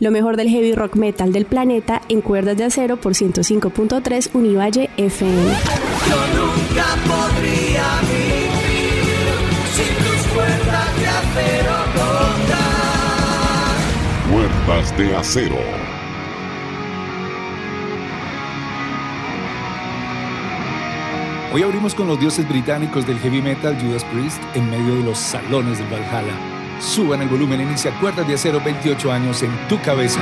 Lo mejor del heavy rock metal del planeta en cuerdas de acero por 105.3 Univalle FM. Yo nunca podría vivir sin tus cuerdas de acero Cuerdas de acero. Hoy abrimos con los dioses británicos del heavy metal Judas Priest en medio de los salones del Valhalla. Suban el volumen, inicia Cuerdas de Acero 28 años en tu cabeza.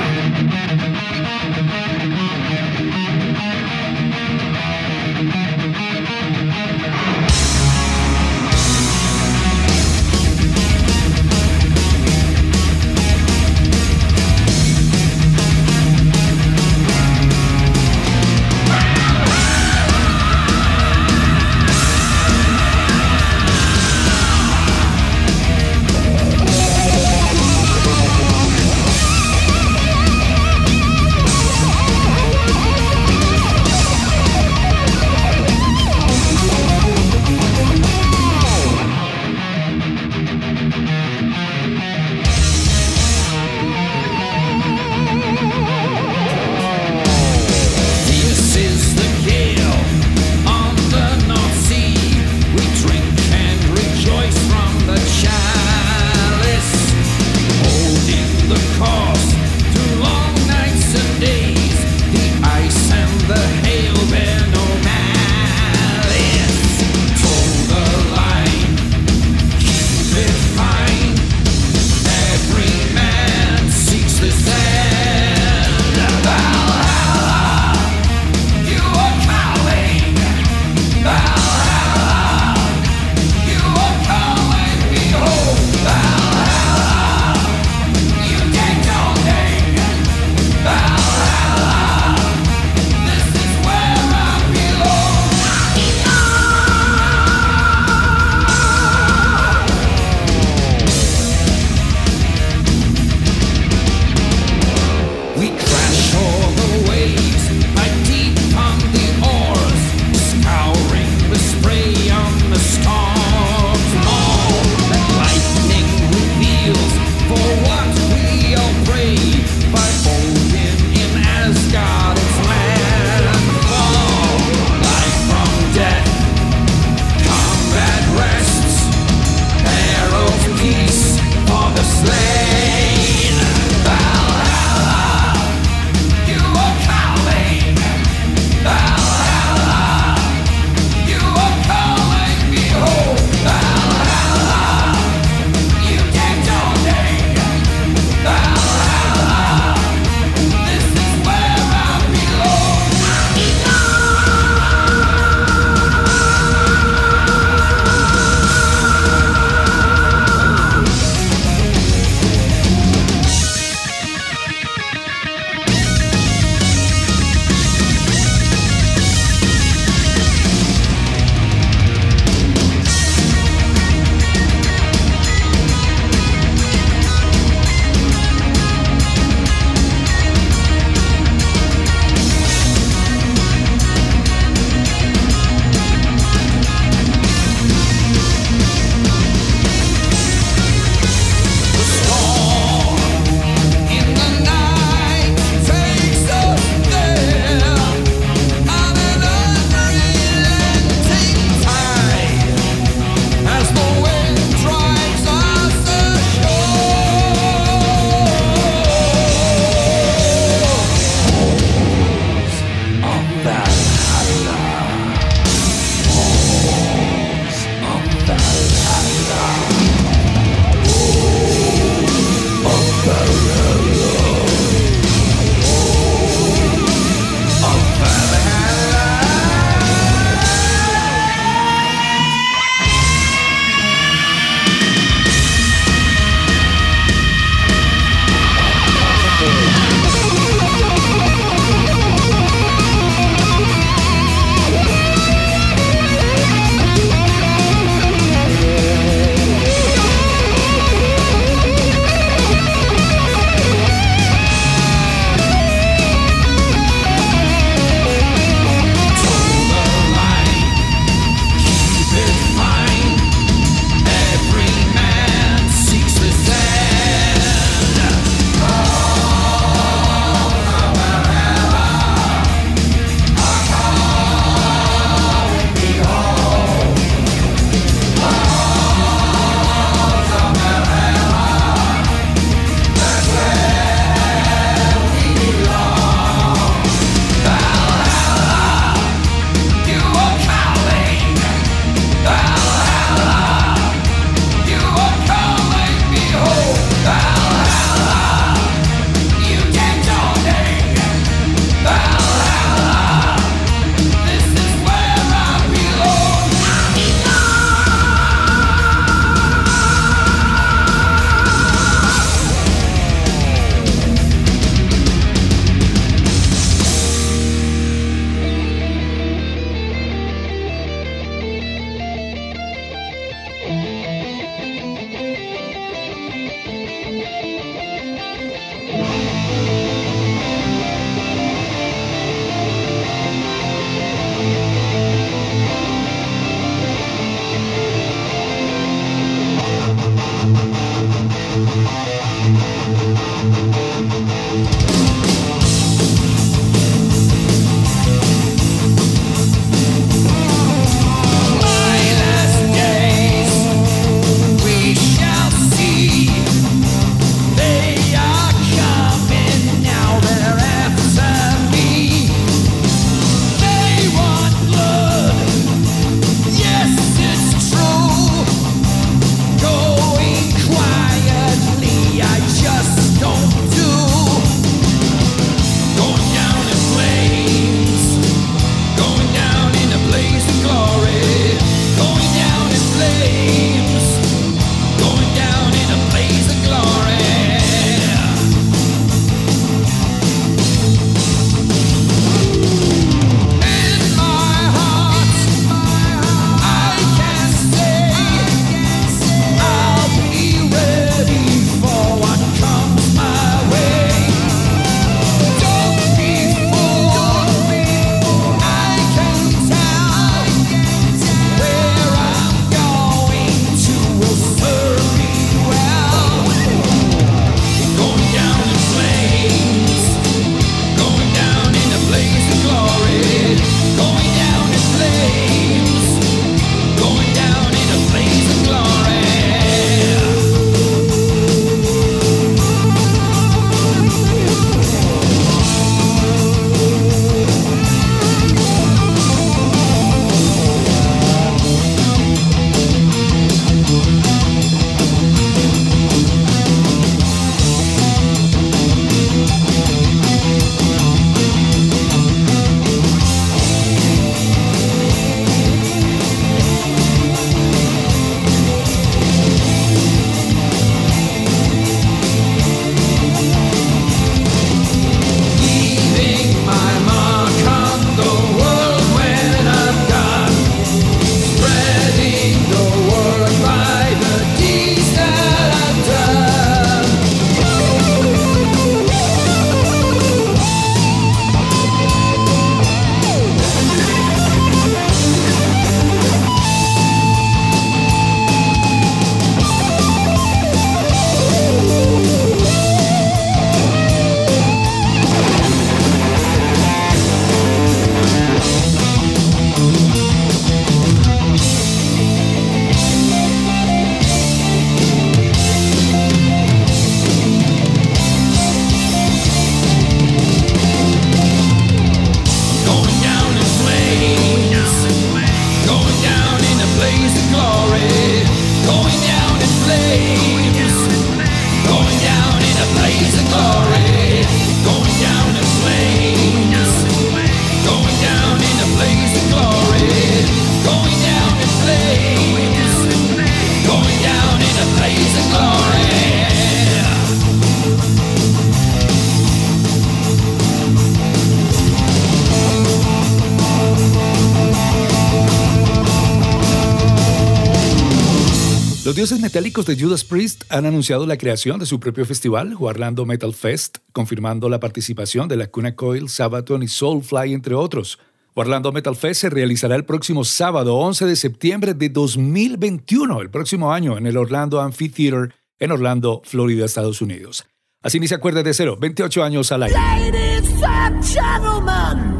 Metálicos de Judas Priest han anunciado la creación de su propio festival, Orlando Metal Fest, confirmando la participación de la Cuna Coil, Sabaton y Soulfly, entre otros. Orlando Metal Fest se realizará el próximo sábado 11 de septiembre de 2021, el próximo año, en el Orlando Amphitheater en Orlando, Florida, Estados Unidos. Así ni se acuerda de cero, 28 años al aire. Ladies and gentlemen,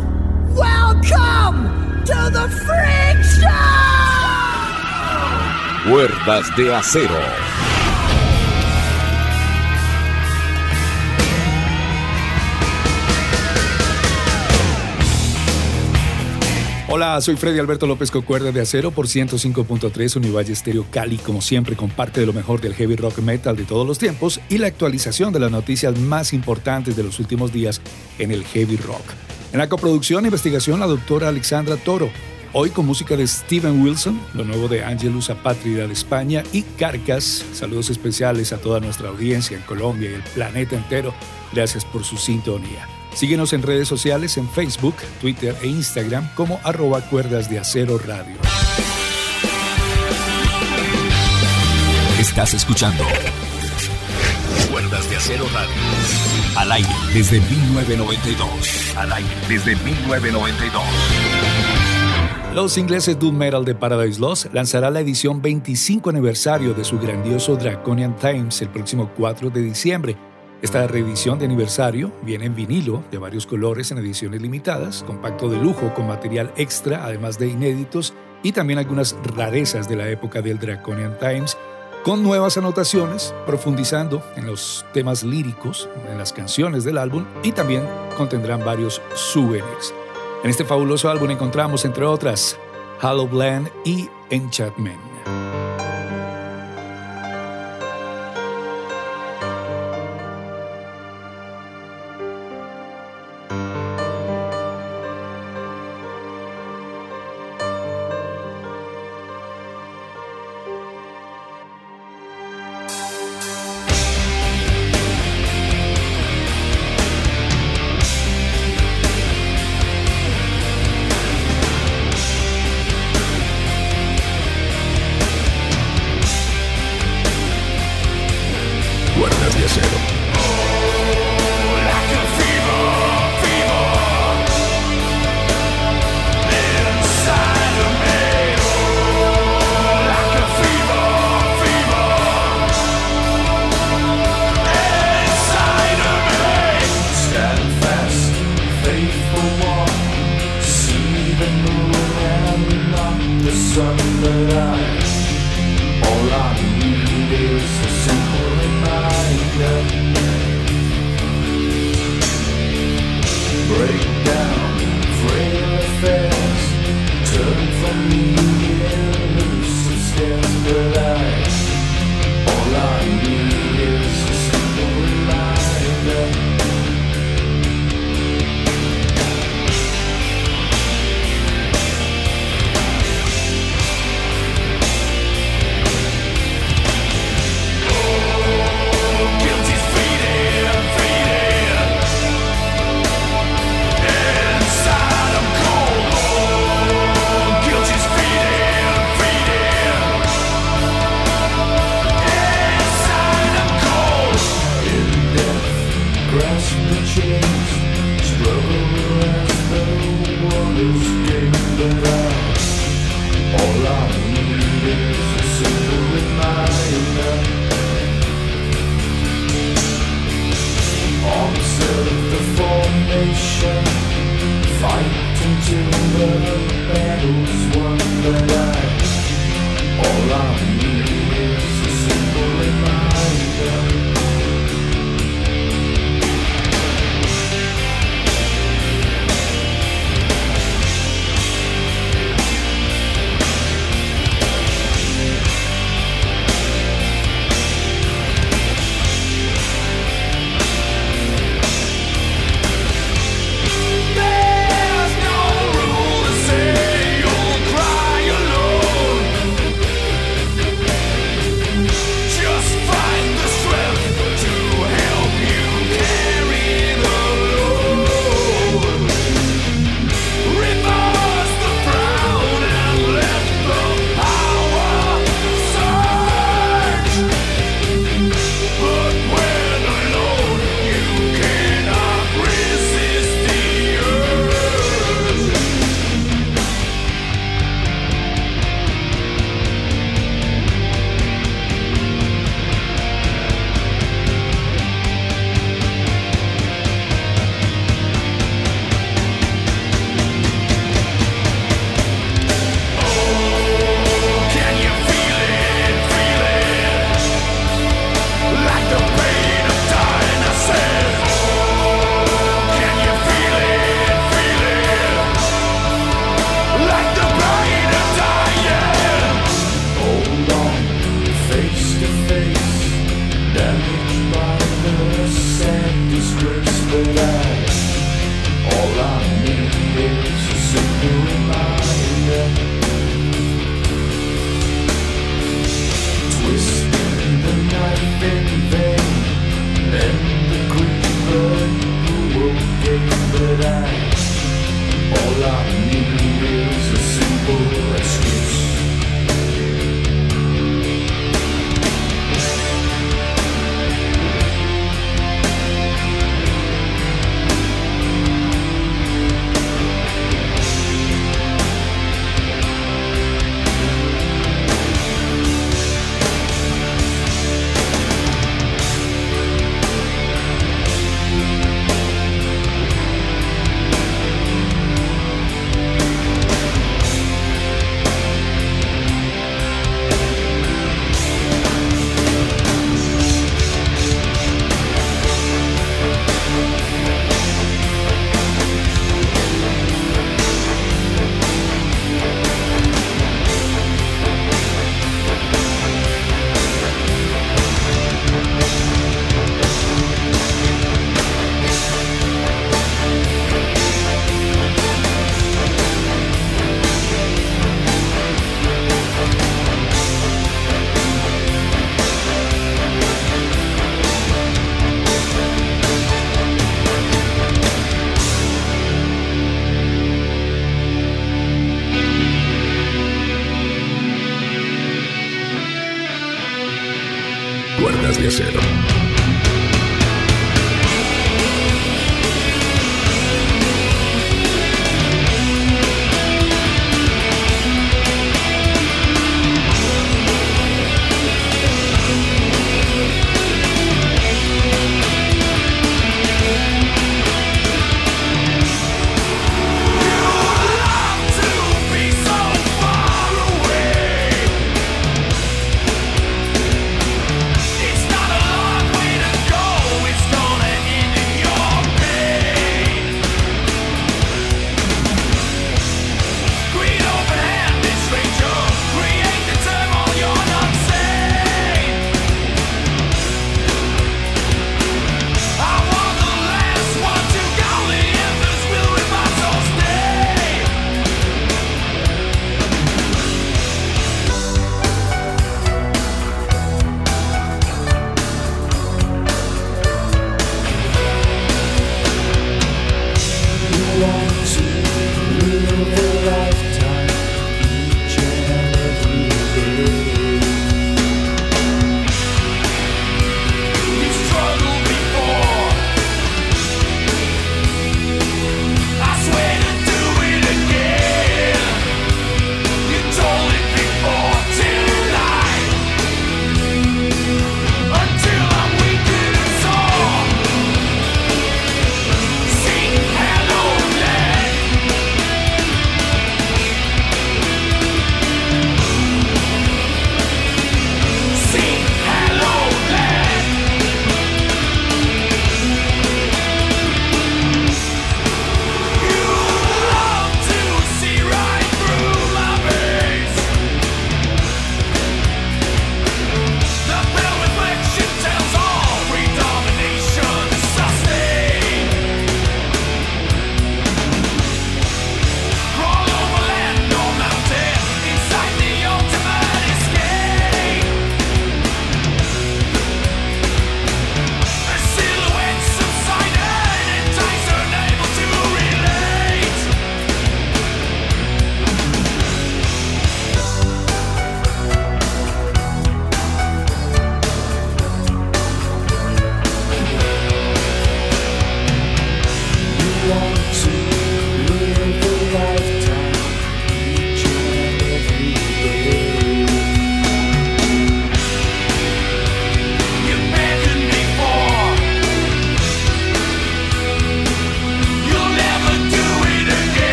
welcome to the Freak Show! Cuerdas de acero. Hola, soy Freddy Alberto López con Cuerda de Acero por 105.3 Univalle Stereo Cali, como siempre con parte de lo mejor del heavy rock metal de todos los tiempos y la actualización de las noticias más importantes de los últimos días en el heavy rock. En la coproducción e investigación la doctora Alexandra Toro, hoy con música de Steven Wilson, lo nuevo de Angelus Apátrida de España y Carcas. Saludos especiales a toda nuestra audiencia en Colombia y el planeta entero. Gracias por su sintonía. Síguenos en redes sociales en Facebook, Twitter e Instagram como arroba cuerdas de acero radio. Estás escuchando Cuerdas de Acero Radio. Al aire desde 1992. Al aire desde 1992. Los ingleses Doom Metal de Paradise Lost lanzará la edición 25 aniversario de su grandioso Draconian Times el próximo 4 de diciembre esta reedición de aniversario viene en vinilo de varios colores en ediciones limitadas, compacto de lujo con material extra, además de inéditos y también algunas rarezas de la época del Draconian Times, con nuevas anotaciones, profundizando en los temas líricos, en las canciones del álbum y también contendrán varios souvenirs. En este fabuloso álbum encontramos, entre otras, Hollow Bland y Enchantment.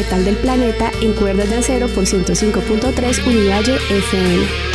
Metal del planeta en cuerdas de acero por 105.3 Univalle FM.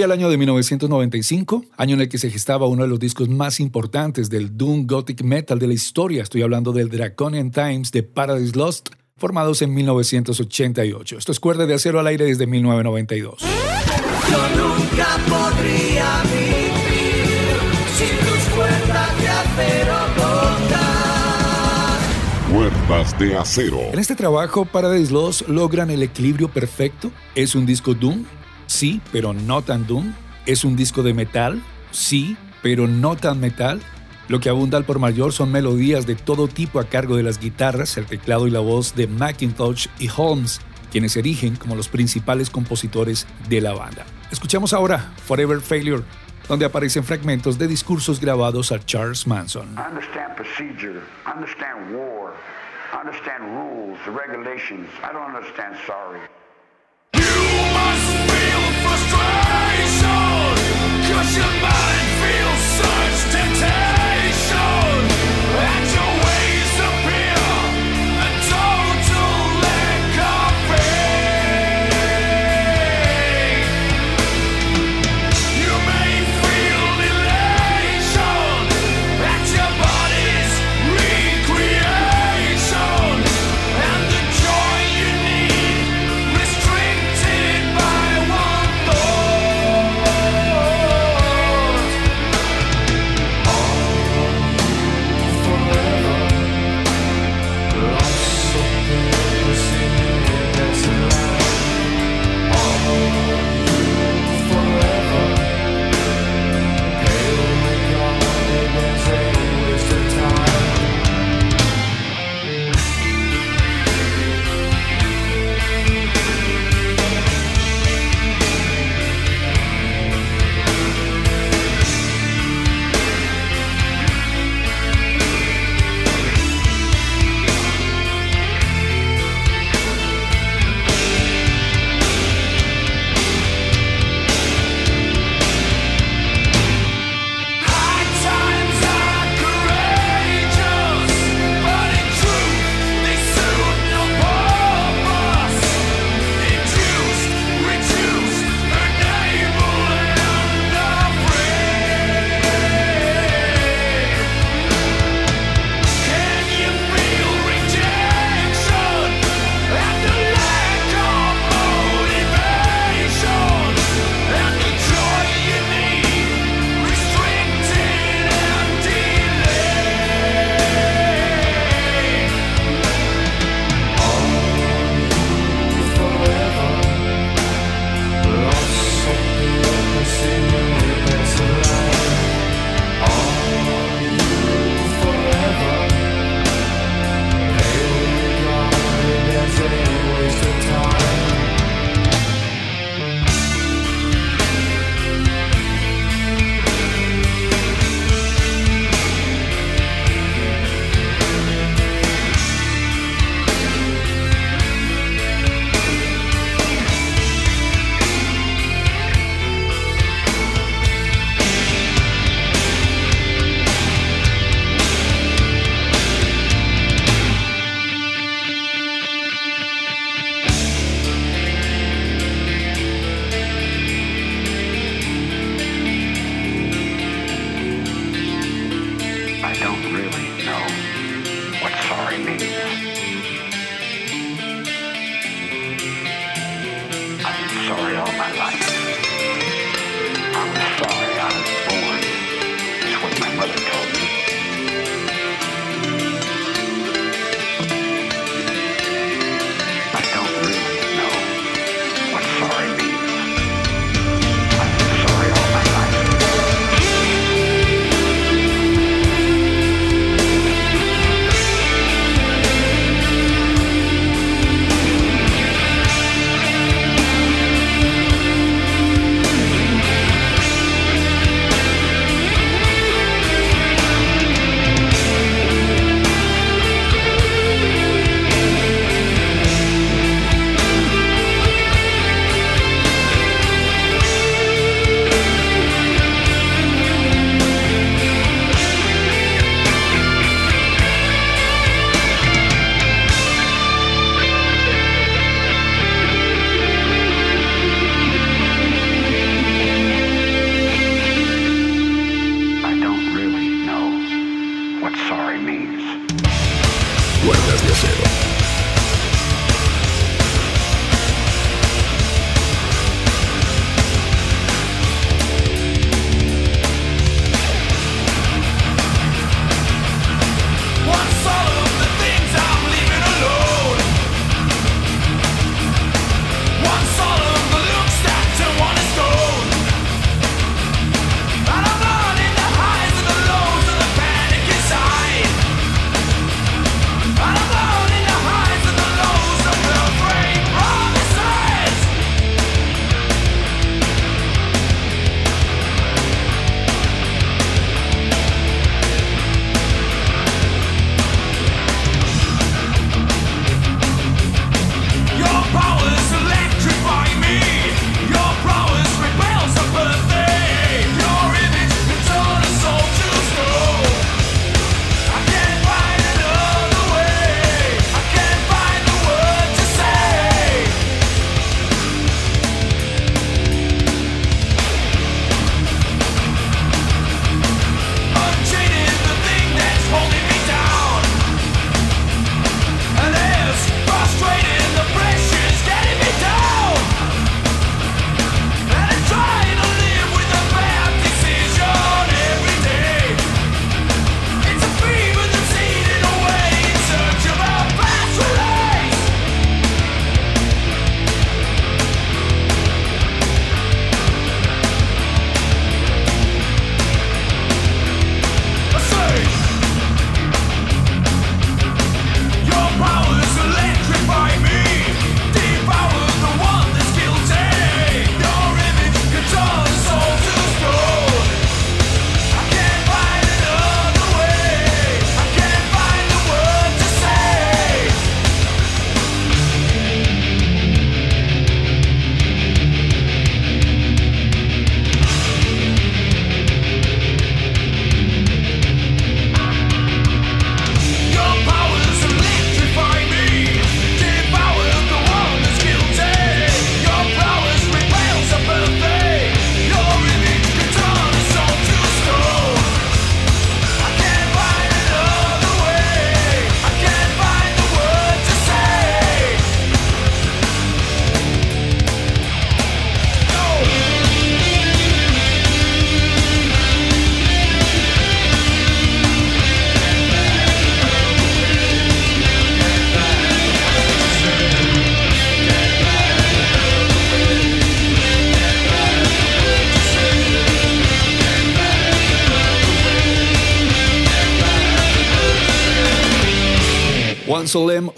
Corría el año de 1995, año en el que se gestaba uno de los discos más importantes del Doom Gothic Metal de la historia. Estoy hablando del Draconian Times de Paradise Lost, formados en 1988. Esto es Cuerda de Acero al aire desde 1992. Yo nunca podría vivir sin tus cuerdas de acero Cuerdas de Acero. En este trabajo, Paradise Lost logran el equilibrio perfecto. Es un disco Doom Sí, pero no tan doom. Es un disco de metal. Sí, pero no tan metal. Lo que abunda al por mayor son melodías de todo tipo a cargo de las guitarras, el teclado y la voz de McIntosh y Holmes, quienes erigen como los principales compositores de la banda. Escuchamos ahora Forever Failure, donde aparecen fragmentos de discursos grabados a Charles Manson. understand procedure, understand war, understand rules, the regulations. I don't understand sorry. Cause you're mine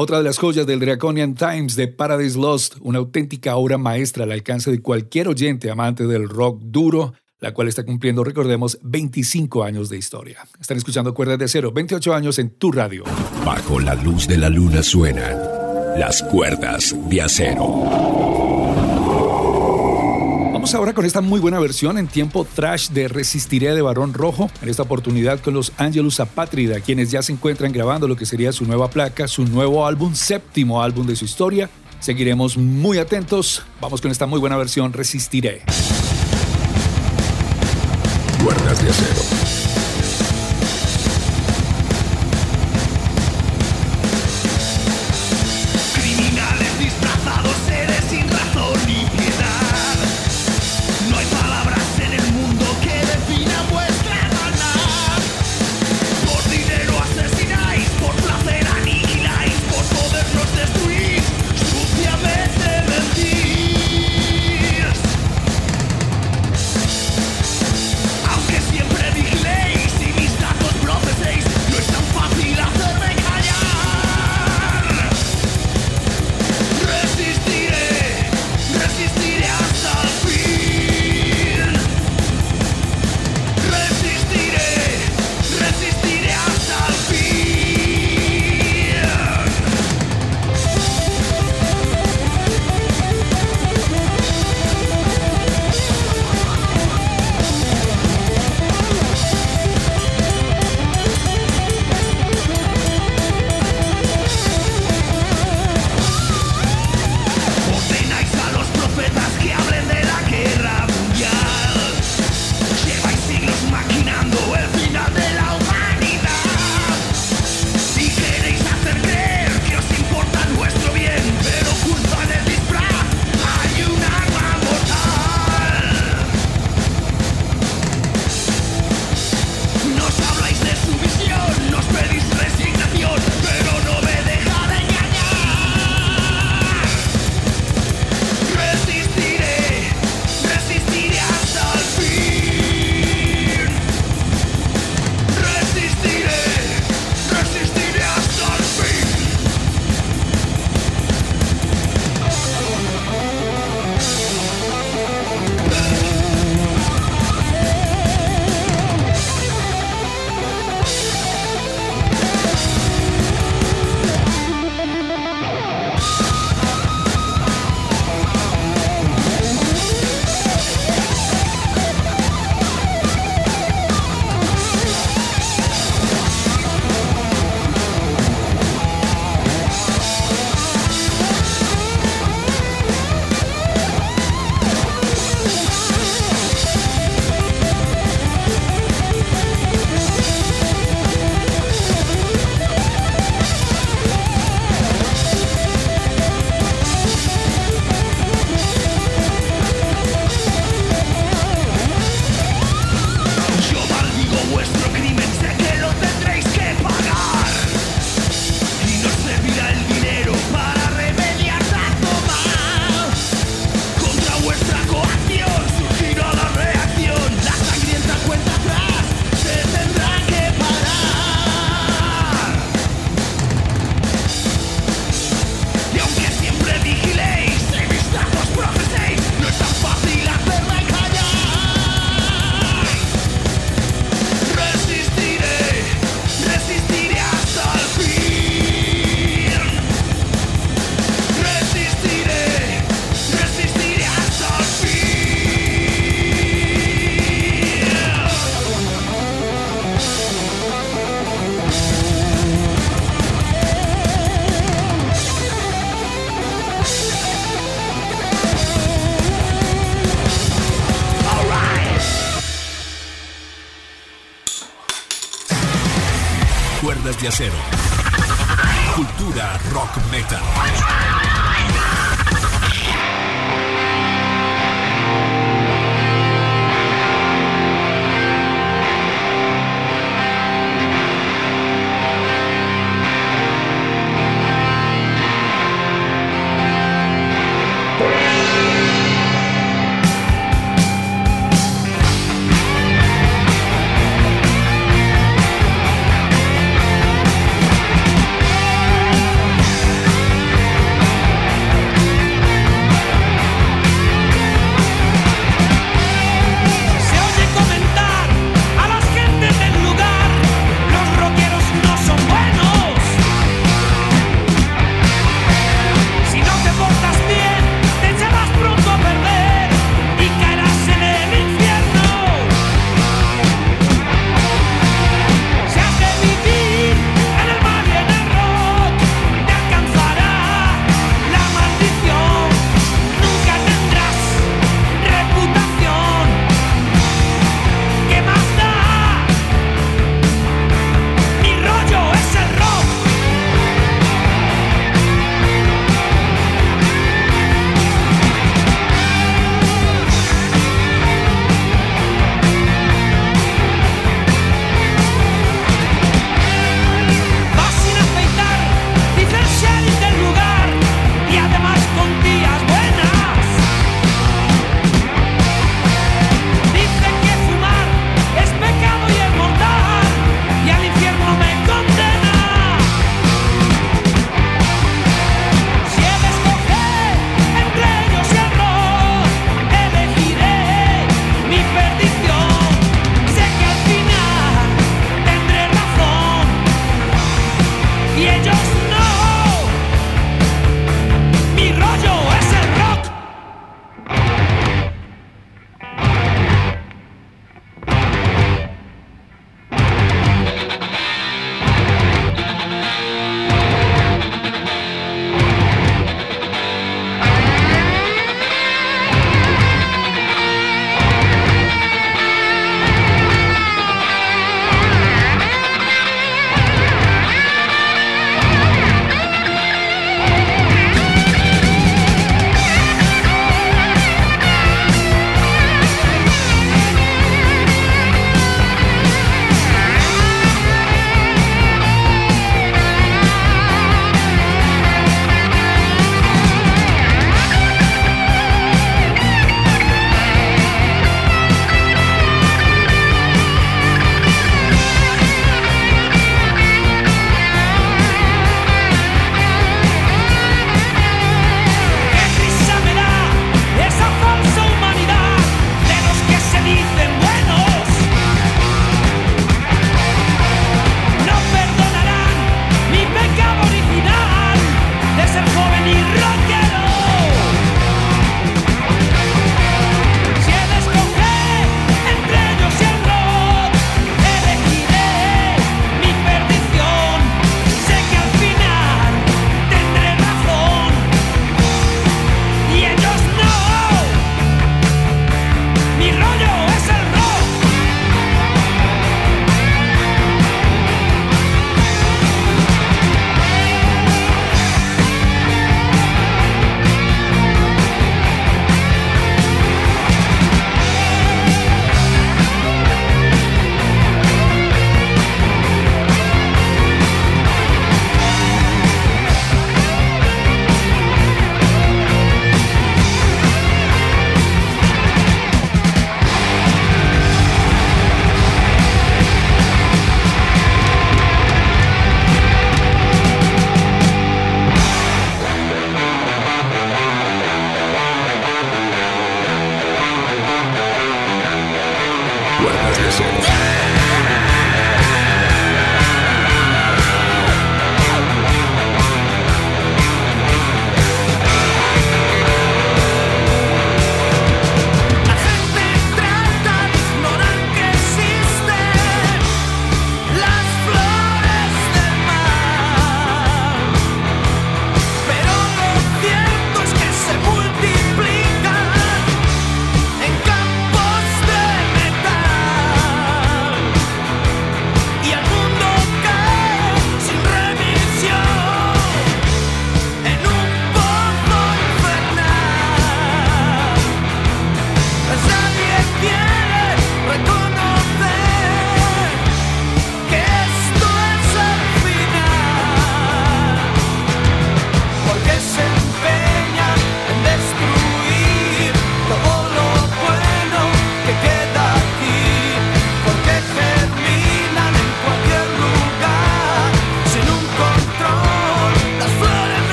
otra de las joyas del Draconian Times de Paradise Lost, una auténtica obra maestra al alcance de cualquier oyente amante del rock duro, la cual está cumpliendo, recordemos, 25 años de historia. Están escuchando Cuerdas de Acero, 28 años en tu radio. Bajo la luz de la luna suenan las cuerdas de acero. Vamos ahora con esta muy buena versión en tiempo trash de Resistiré de Barón Rojo, en esta oportunidad con los Angelus Apátrida, quienes ya se encuentran grabando lo que sería su nueva placa, su nuevo álbum, séptimo álbum de su historia. Seguiremos muy atentos. Vamos con esta muy buena versión Resistiré. Cuerdas de acero.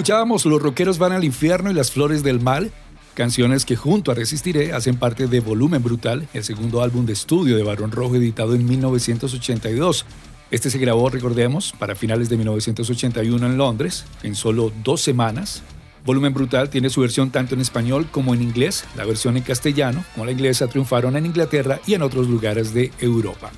Escuchábamos Los Rockeros van al infierno y Las Flores del Mal, canciones que junto a Resistiré hacen parte de Volumen Brutal, el segundo álbum de estudio de Barón Rojo editado en 1982. Este se grabó, recordemos, para finales de 1981 en Londres, en solo dos semanas. Volumen Brutal tiene su versión tanto en español como en inglés. La versión en castellano, como la inglesa, triunfaron en Inglaterra y en otros lugares de Europa.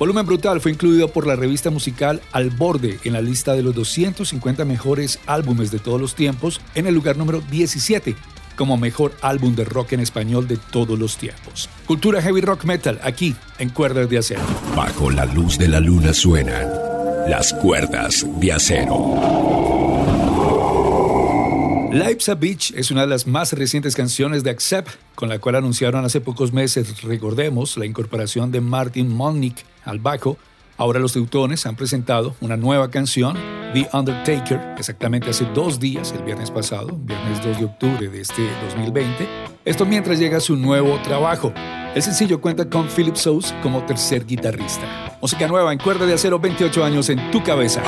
Volumen Brutal fue incluido por la revista musical Al Borde en la lista de los 250 mejores álbumes de todos los tiempos en el lugar número 17 como mejor álbum de rock en español de todos los tiempos. Cultura Heavy Rock Metal aquí en Cuerdas de Acero. Bajo la luz de la luna suenan las cuerdas de acero. Life's a Beach es una de las más recientes canciones de Accept, con la cual anunciaron hace pocos meses, recordemos, la incorporación de Martin Molnick al bajo. Ahora los teutones han presentado una nueva canción, The Undertaker, exactamente hace dos días, el viernes pasado, viernes 2 de octubre de este 2020. Esto mientras llega su nuevo trabajo. El sencillo cuenta con Philip Sous como tercer guitarrista. Música nueva en cuerda de acero, 28 años en tu cabeza.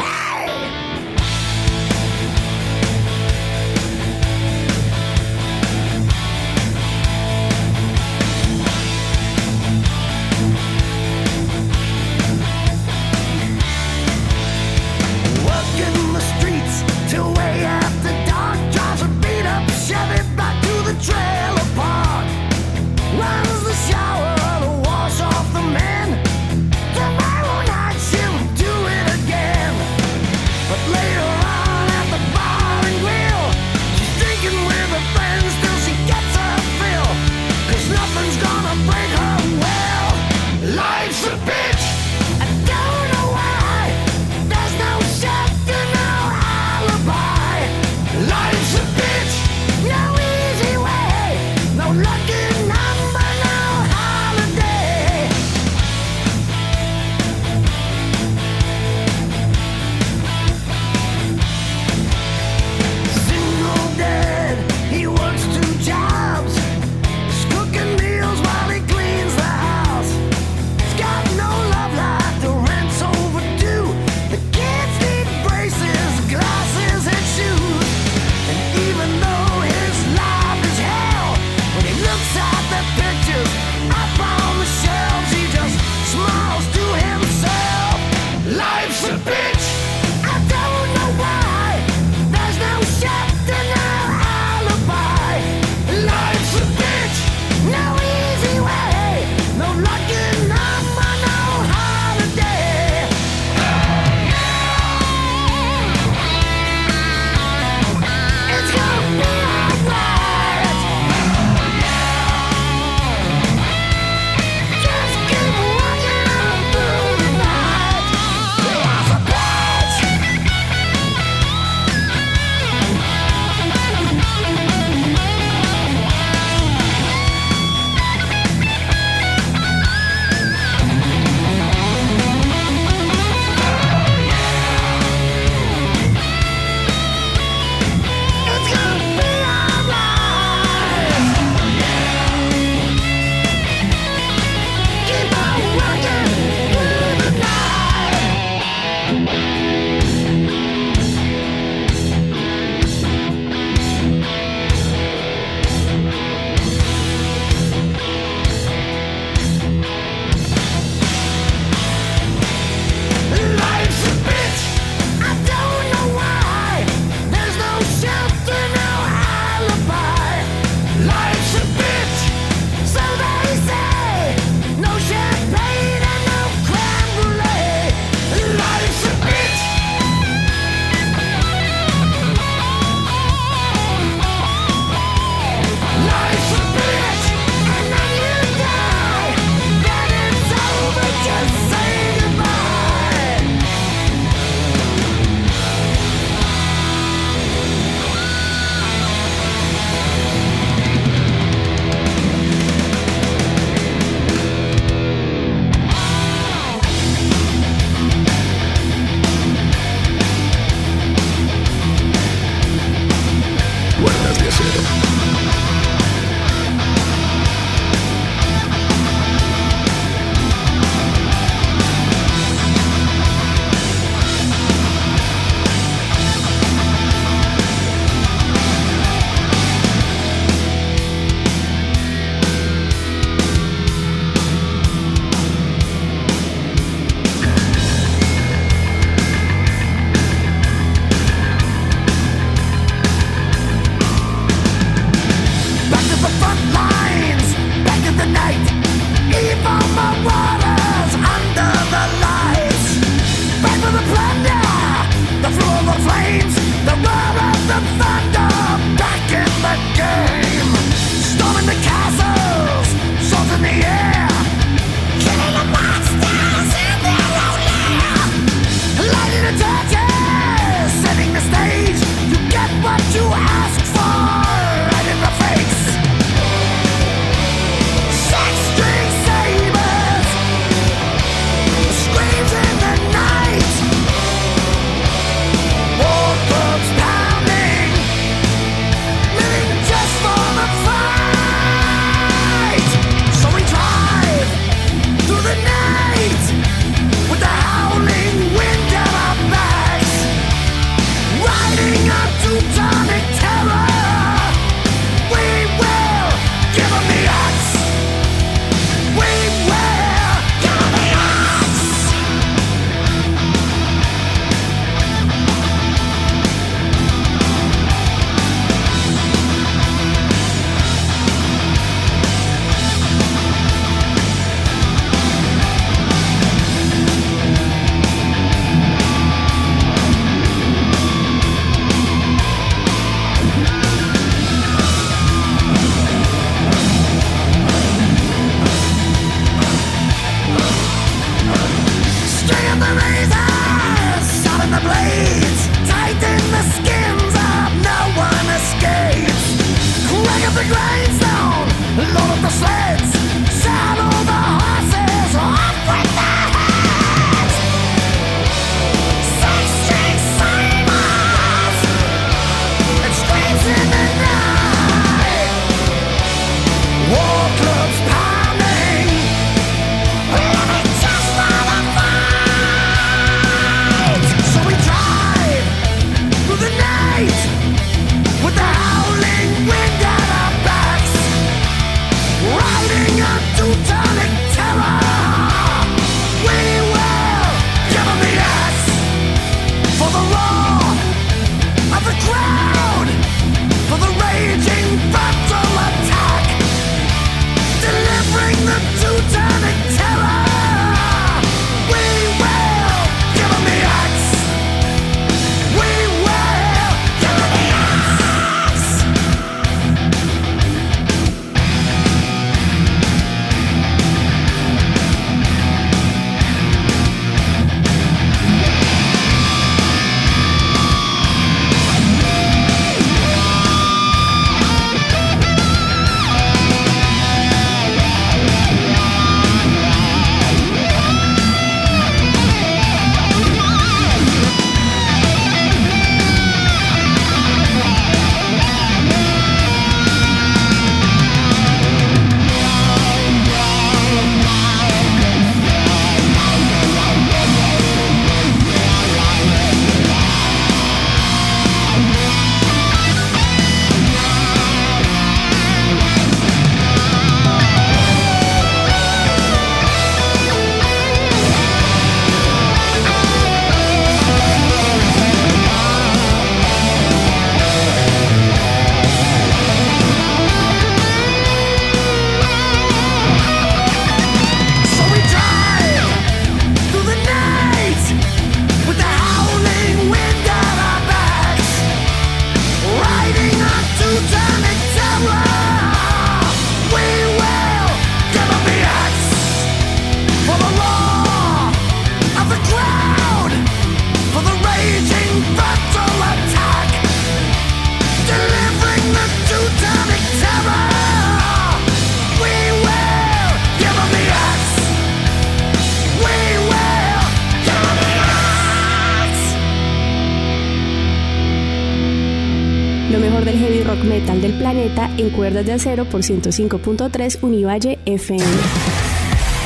En Cuerdas de Acero por 105.3 Univalle FM.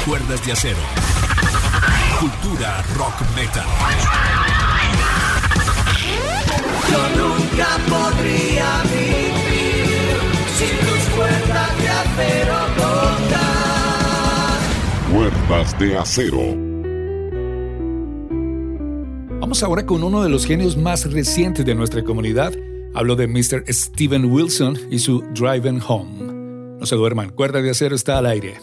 Cuerdas de Acero. Cultura rock metal. Yo nunca podría vivir sin tus cuerdas de acero Cuerdas de Acero. Vamos ahora con uno de los genios más recientes de nuestra comunidad Hablo de Mr. Steven Wilson y su Driving Home. No se duerman, cuerda de acero está al aire.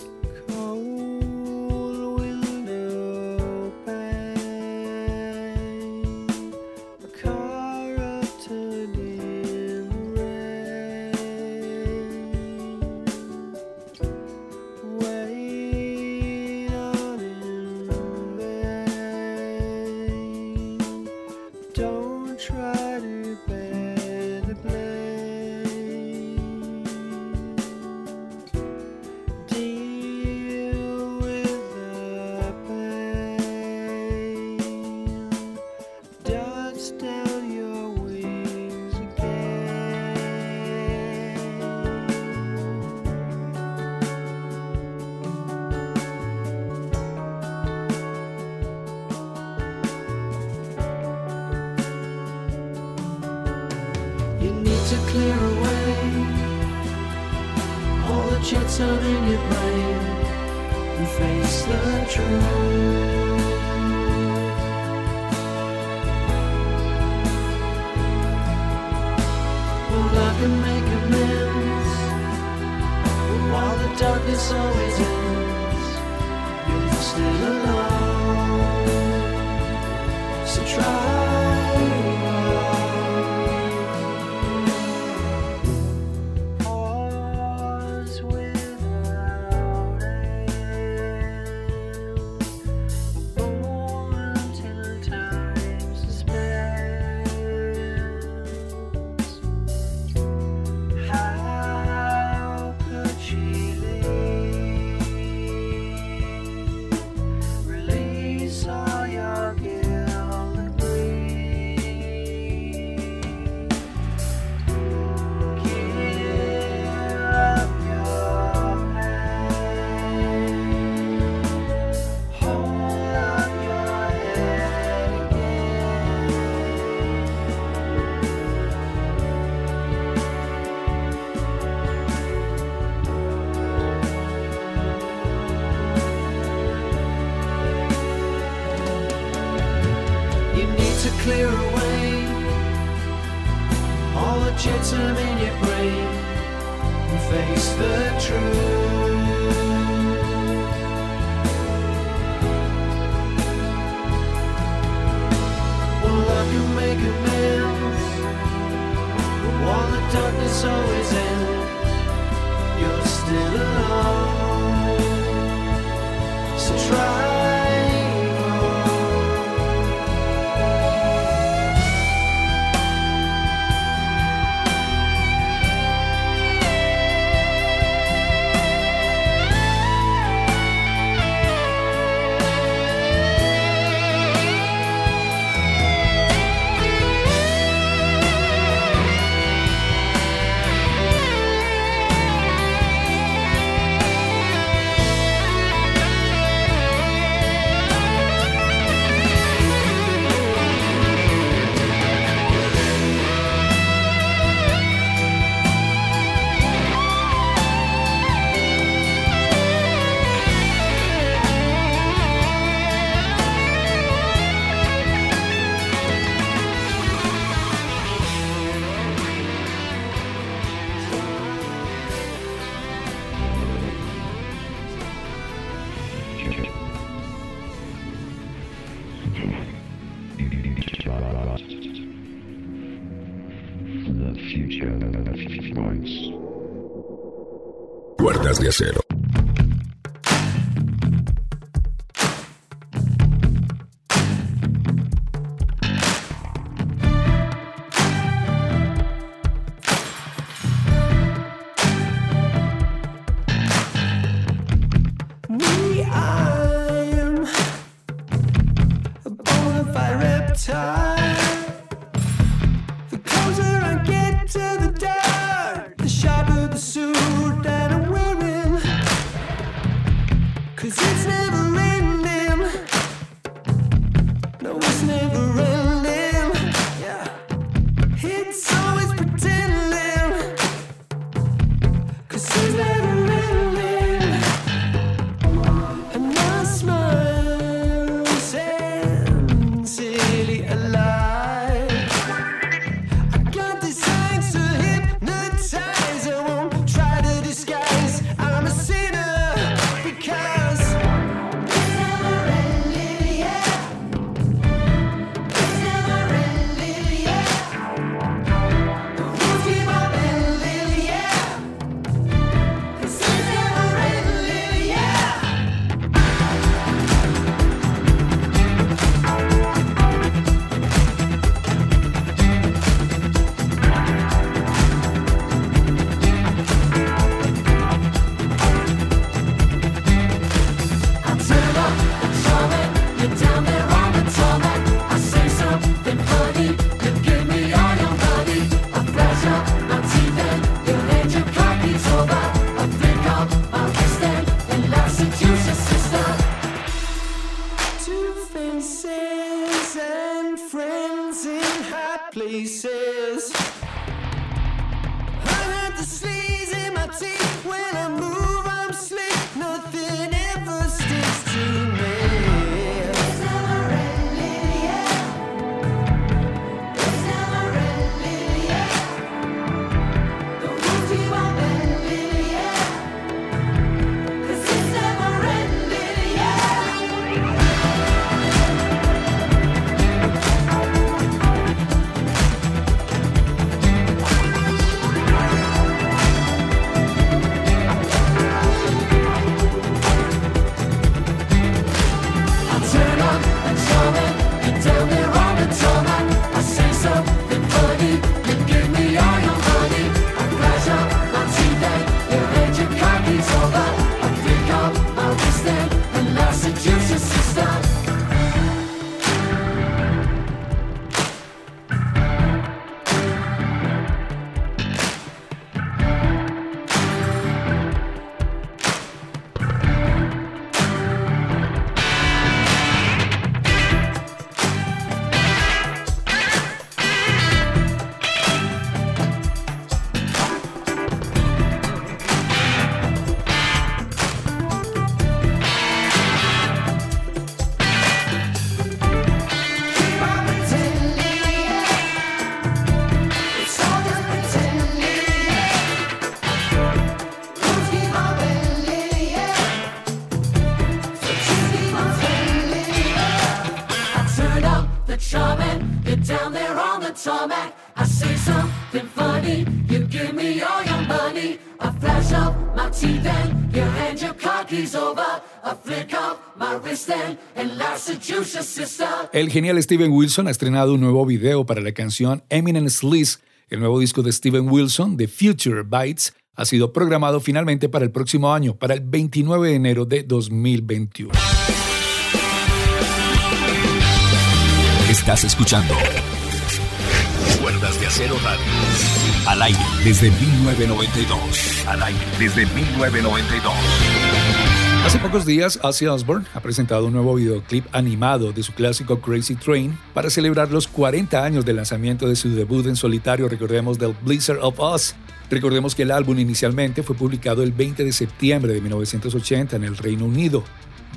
El genial Steven Wilson ha estrenado un nuevo video para la canción Eminent Sleaze. El nuevo disco de Steven Wilson, The Future Bites, ha sido programado finalmente para el próximo año, para el 29 de enero de 2021. Estás escuchando Cuerdas de Acero Radio. Al aire desde 1992. Al aire desde 1992. Hace pocos días, Ozzy Osbourne ha presentado un nuevo videoclip animado de su clásico Crazy Train para celebrar los 40 años del lanzamiento de su debut en solitario, recordemos, del Blizzard of Oz. Recordemos que el álbum inicialmente fue publicado el 20 de septiembre de 1980 en el Reino Unido.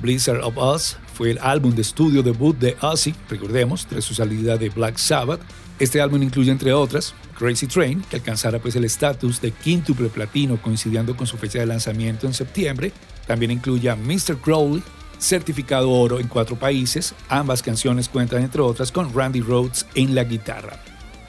Blizzard of Oz fue el álbum de estudio debut de Ozzy, recordemos, tras su salida de Black Sabbath. Este álbum incluye, entre otras, Crazy Train, que alcanzará pues el estatus de quíntuple platino coincidiendo con su fecha de lanzamiento en septiembre. También incluye a Mr. Crowley, certificado oro en cuatro países. Ambas canciones cuentan, entre otras, con Randy Rhodes en la guitarra.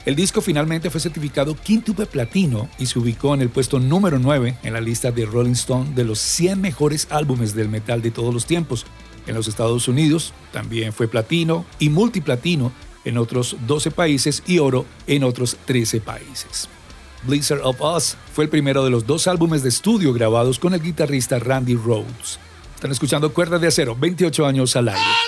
El disco finalmente fue certificado quíntuple platino y se ubicó en el puesto número 9 en la lista de Rolling Stone de los 100 mejores álbumes del metal de todos los tiempos. En los Estados Unidos también fue platino y multiplatino en otros 12 países y oro en otros 13 países. Blizzard of Oz fue el primero de los dos álbumes de estudio grabados con el guitarrista Randy Rhodes. Están escuchando Cuerdas de Acero, 28 años al aire.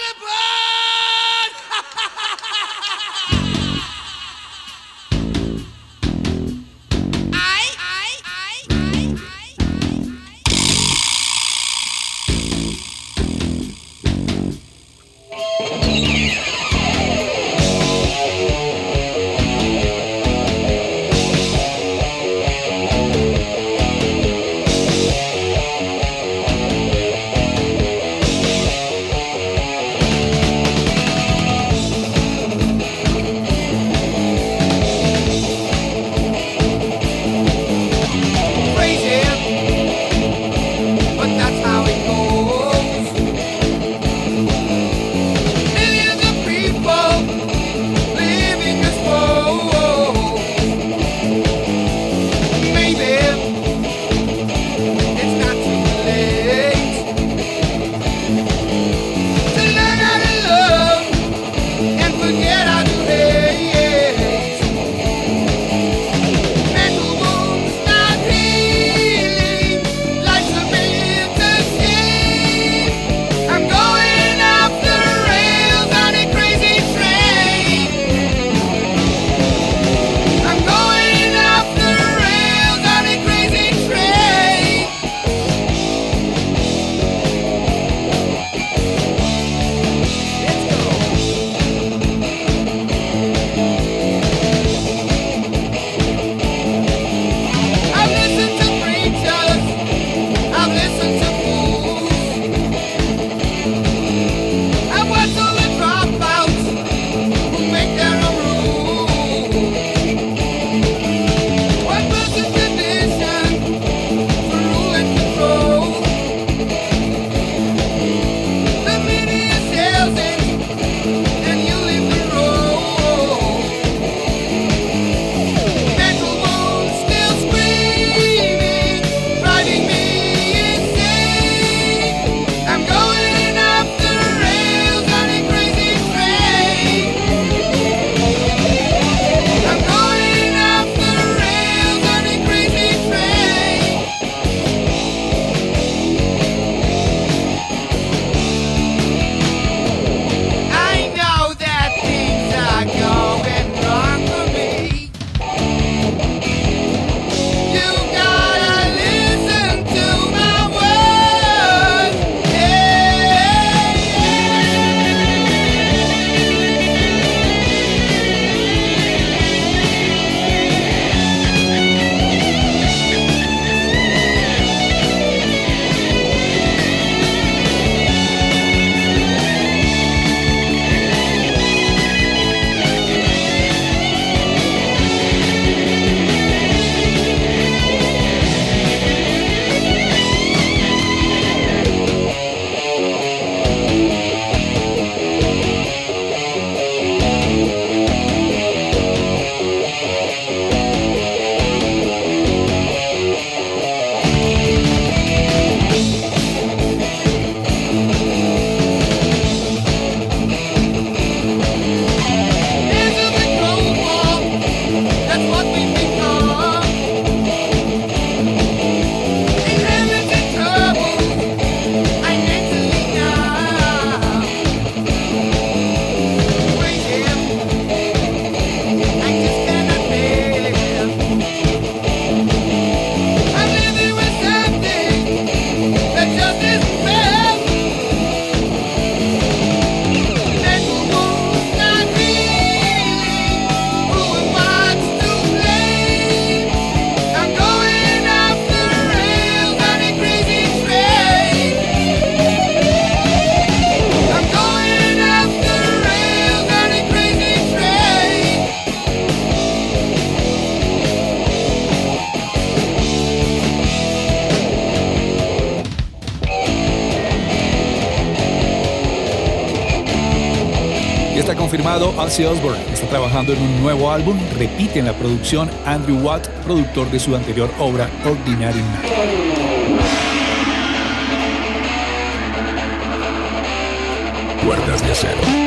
Darcy Osborne está trabajando en un nuevo álbum, repite en la producción Andrew Watt, productor de su anterior obra Ordinary Night. Cuerdas de.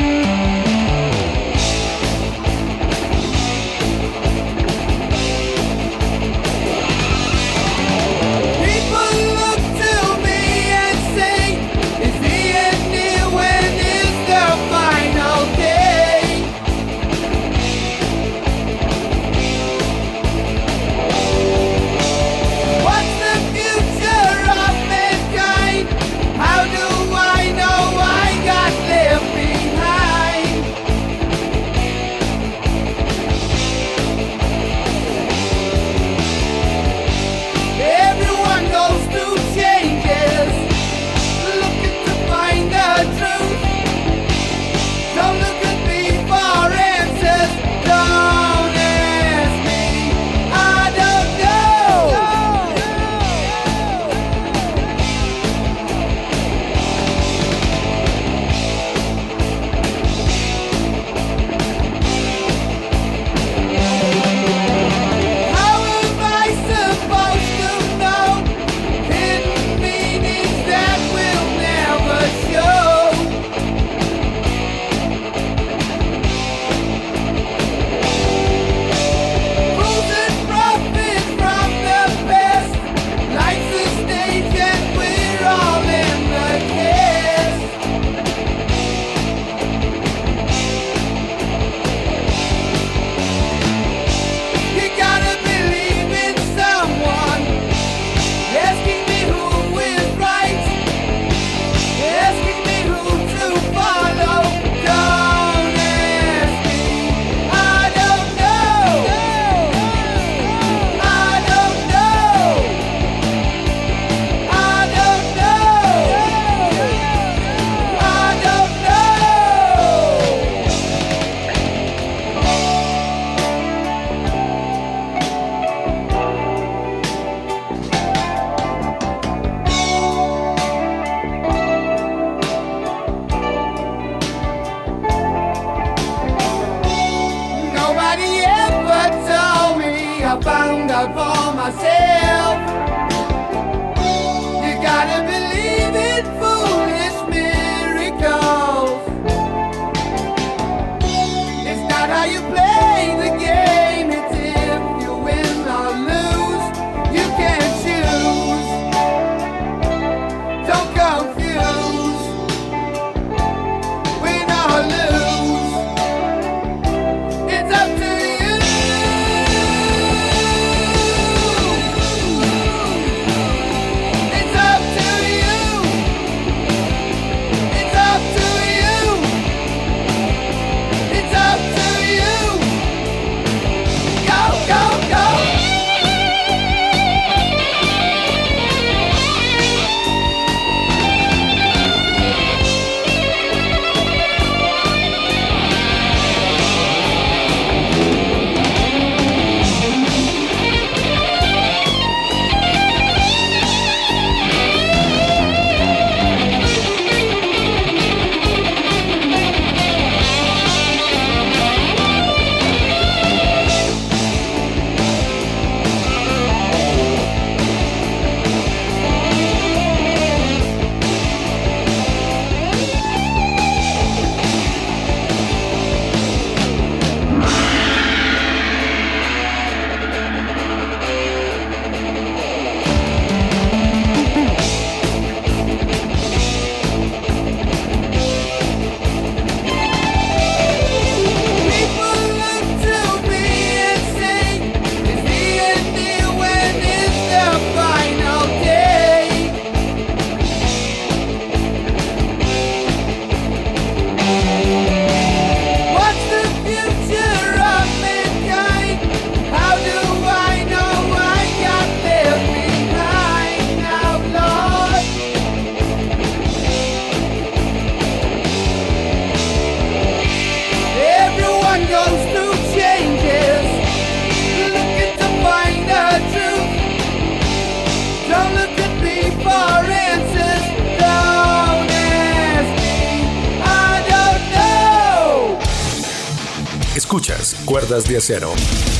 De Acero.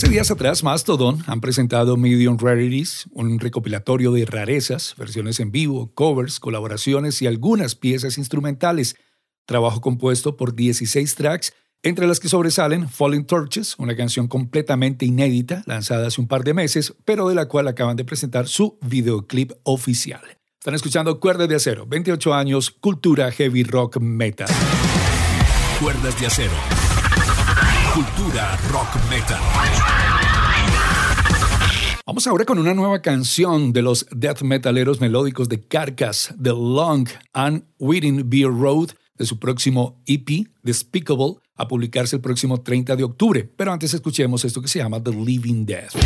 Hace días atrás, Mastodon han presentado Medium Rarities, un recopilatorio de rarezas, versiones en vivo, covers, colaboraciones y algunas piezas instrumentales. Trabajo compuesto por 16 tracks, entre las que sobresalen Falling Torches, una canción completamente inédita, lanzada hace un par de meses, pero de la cual acaban de presentar su videoclip oficial. Están escuchando Cuerdas de Acero, 28 años, cultura heavy rock metal. Cuerdas de Acero. Cultura rock metal. Vamos ahora con una nueva canción de los death metaleros melódicos de Carcass, The Long and Waiting Beer Road, de su próximo EP, Despicable, a publicarse el próximo 30 de octubre. Pero antes escuchemos esto que se llama The Living Death.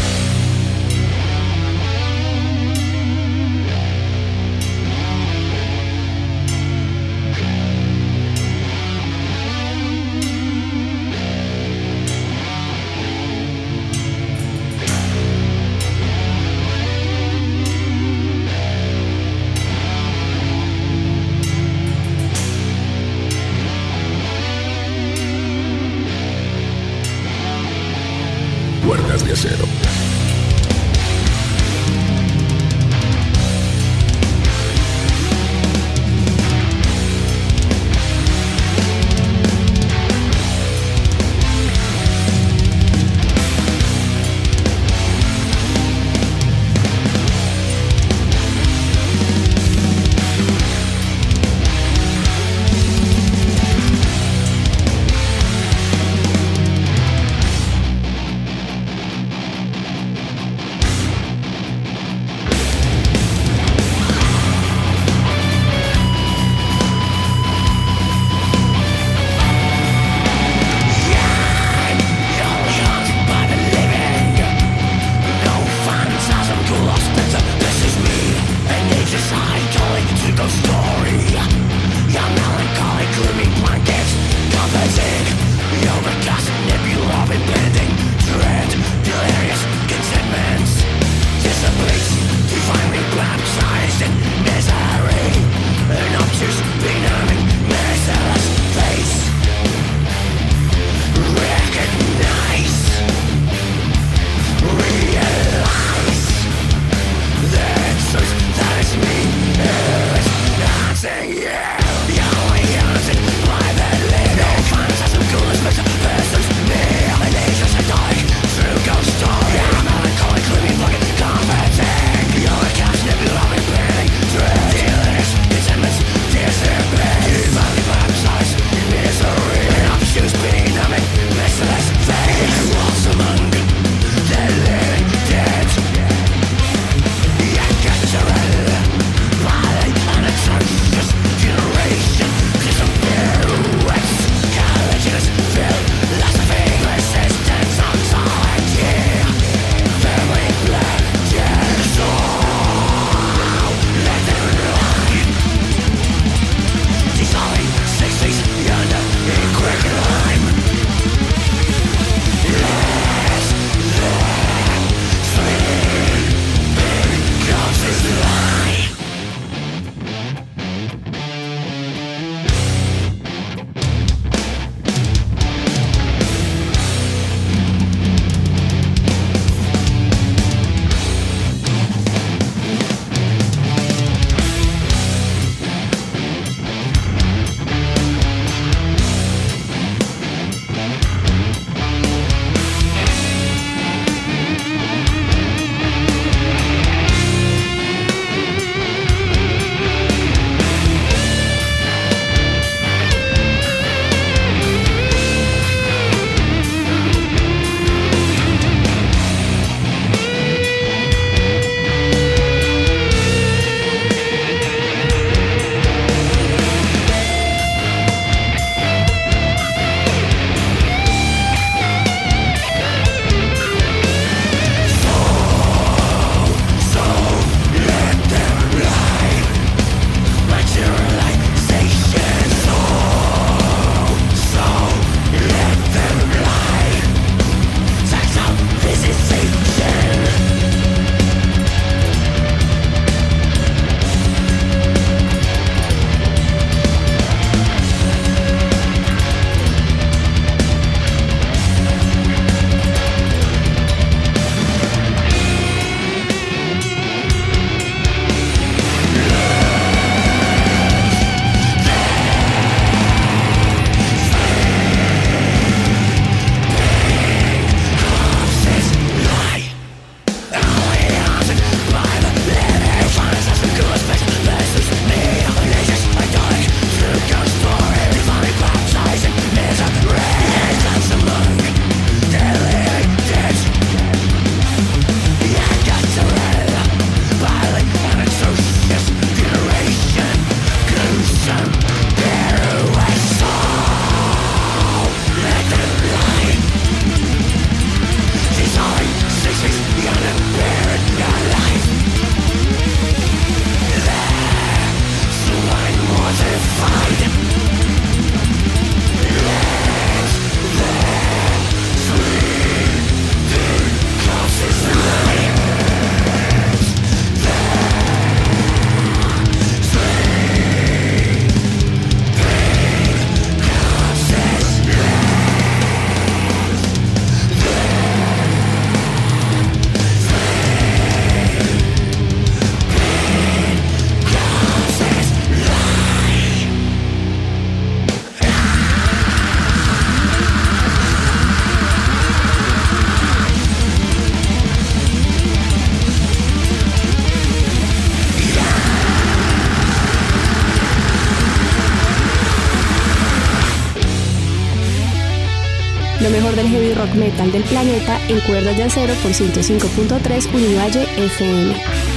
Metal del planeta en cuerdas de acero por 105.3 Univalle FM.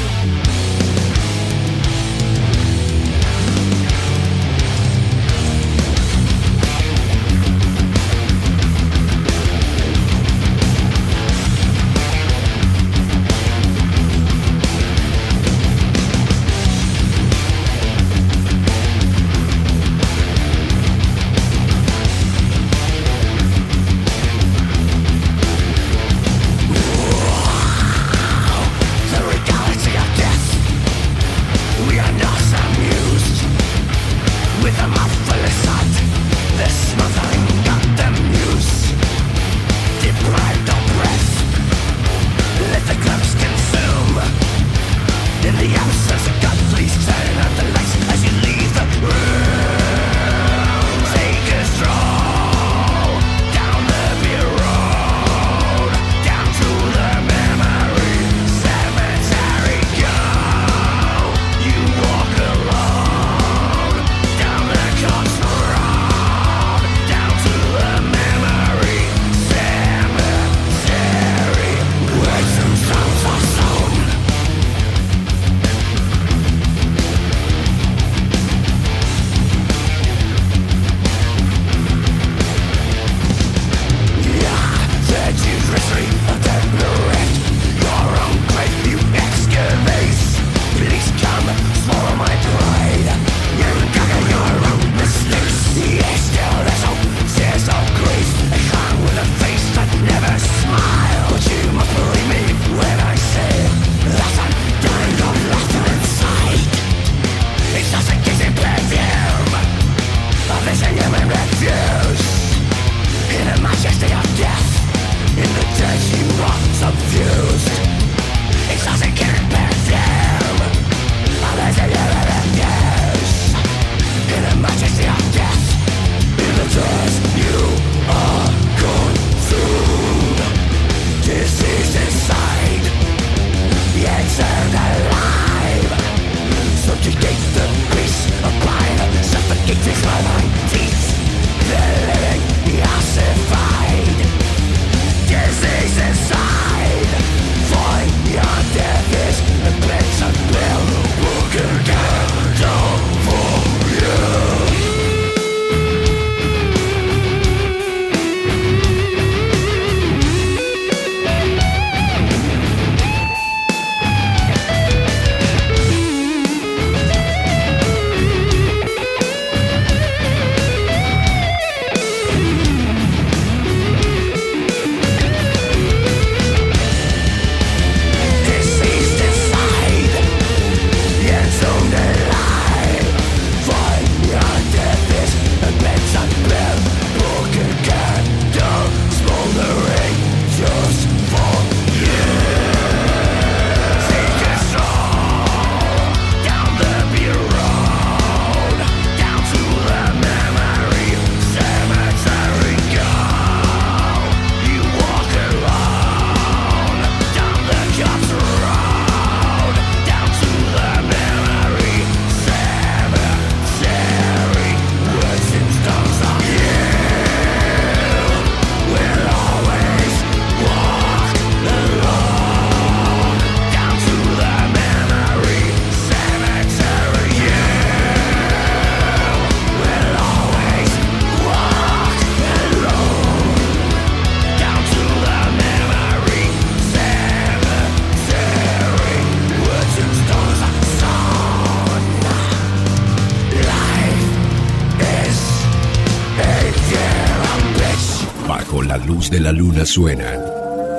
La luz de la luna suenan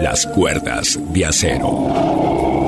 las cuerdas de acero.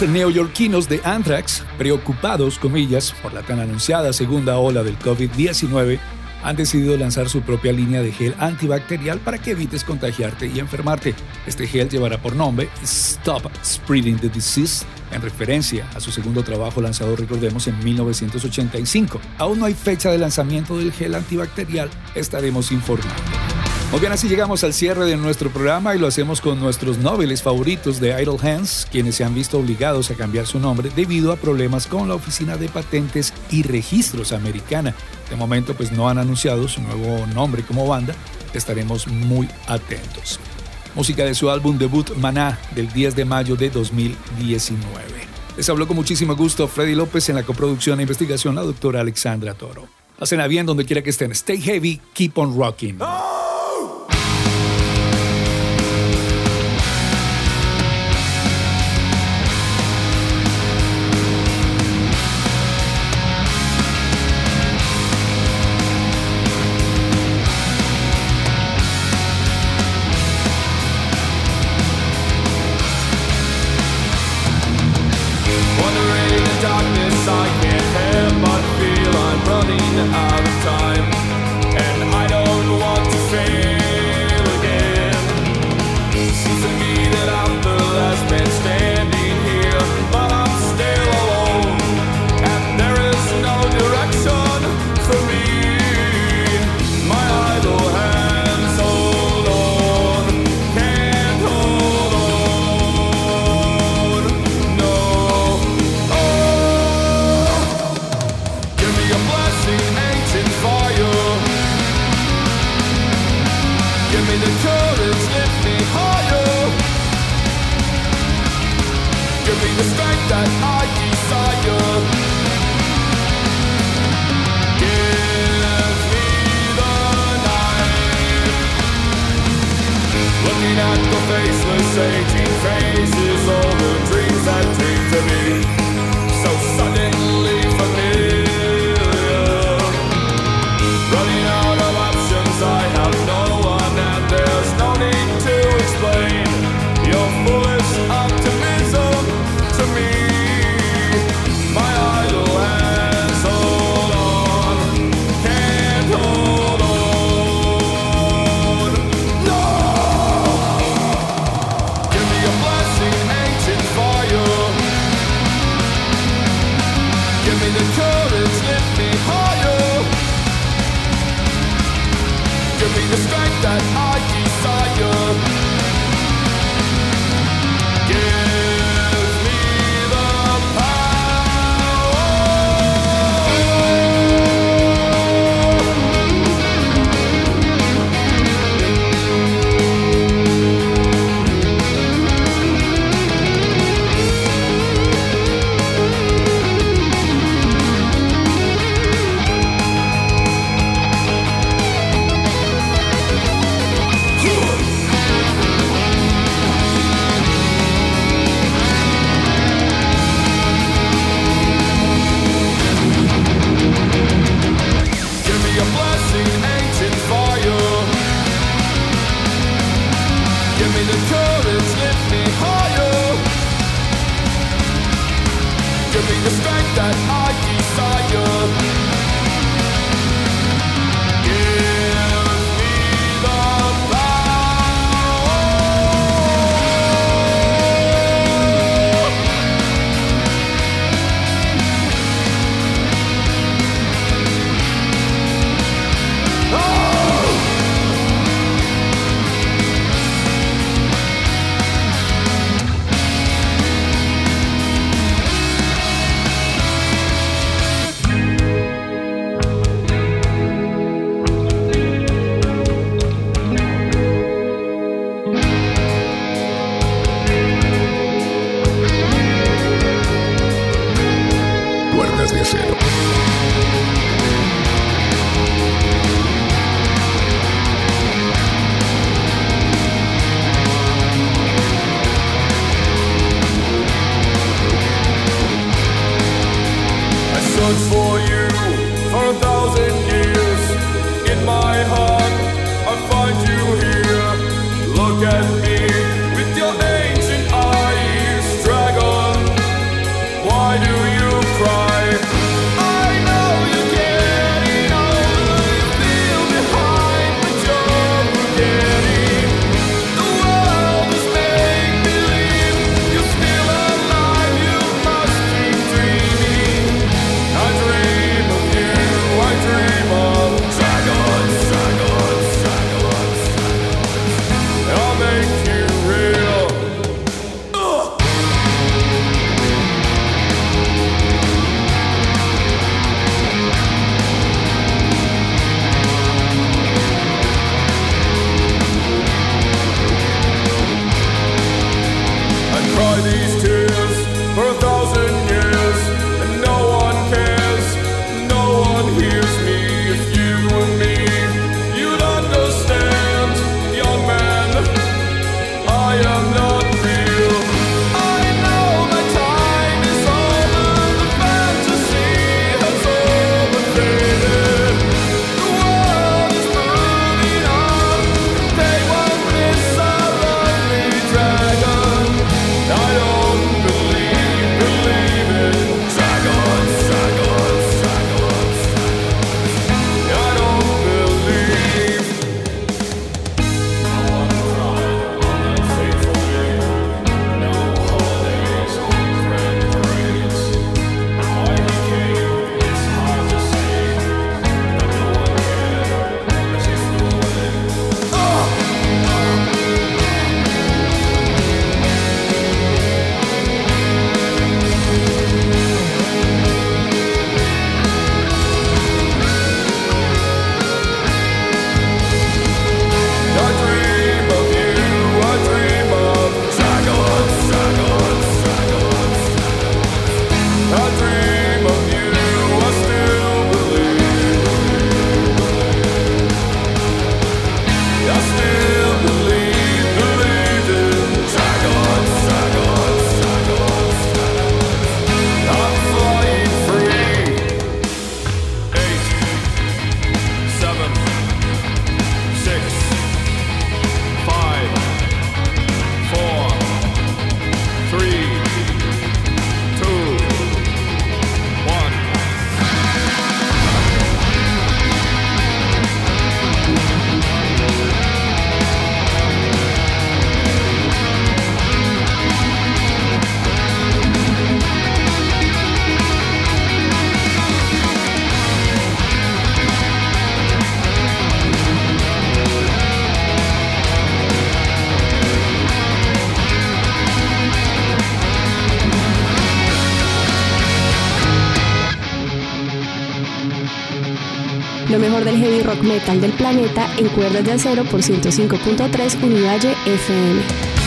Los neoyorquinos de Anthrax, preocupados, comillas, por la tan anunciada segunda ola del COVID-19, han decidido lanzar su propia línea de gel antibacterial para que evites contagiarte y enfermarte. Este gel llevará por nombre Stop Spreading the Disease, en referencia a su segundo trabajo lanzado, recordemos, en 1985. Aún no hay fecha de lanzamiento del gel antibacterial, estaremos informando. Muy bien, así llegamos al cierre de nuestro programa y lo hacemos con nuestros noveles favoritos de Idle Hands, quienes se han visto obligados a cambiar su nombre debido a problemas con la Oficina de Patentes y Registros Americana. De momento, pues no han anunciado su nuevo nombre como banda, estaremos muy atentos. Música de su álbum debut Maná del 10 de mayo de 2019. Les habló con muchísimo gusto Freddy López en la coproducción e investigación la doctora Alexandra Toro. Hacen a bien donde quiera que estén. Stay heavy, keep on rocking. metal del planeta en cuerdas de acero por 105.3 Univalle FM.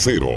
cero.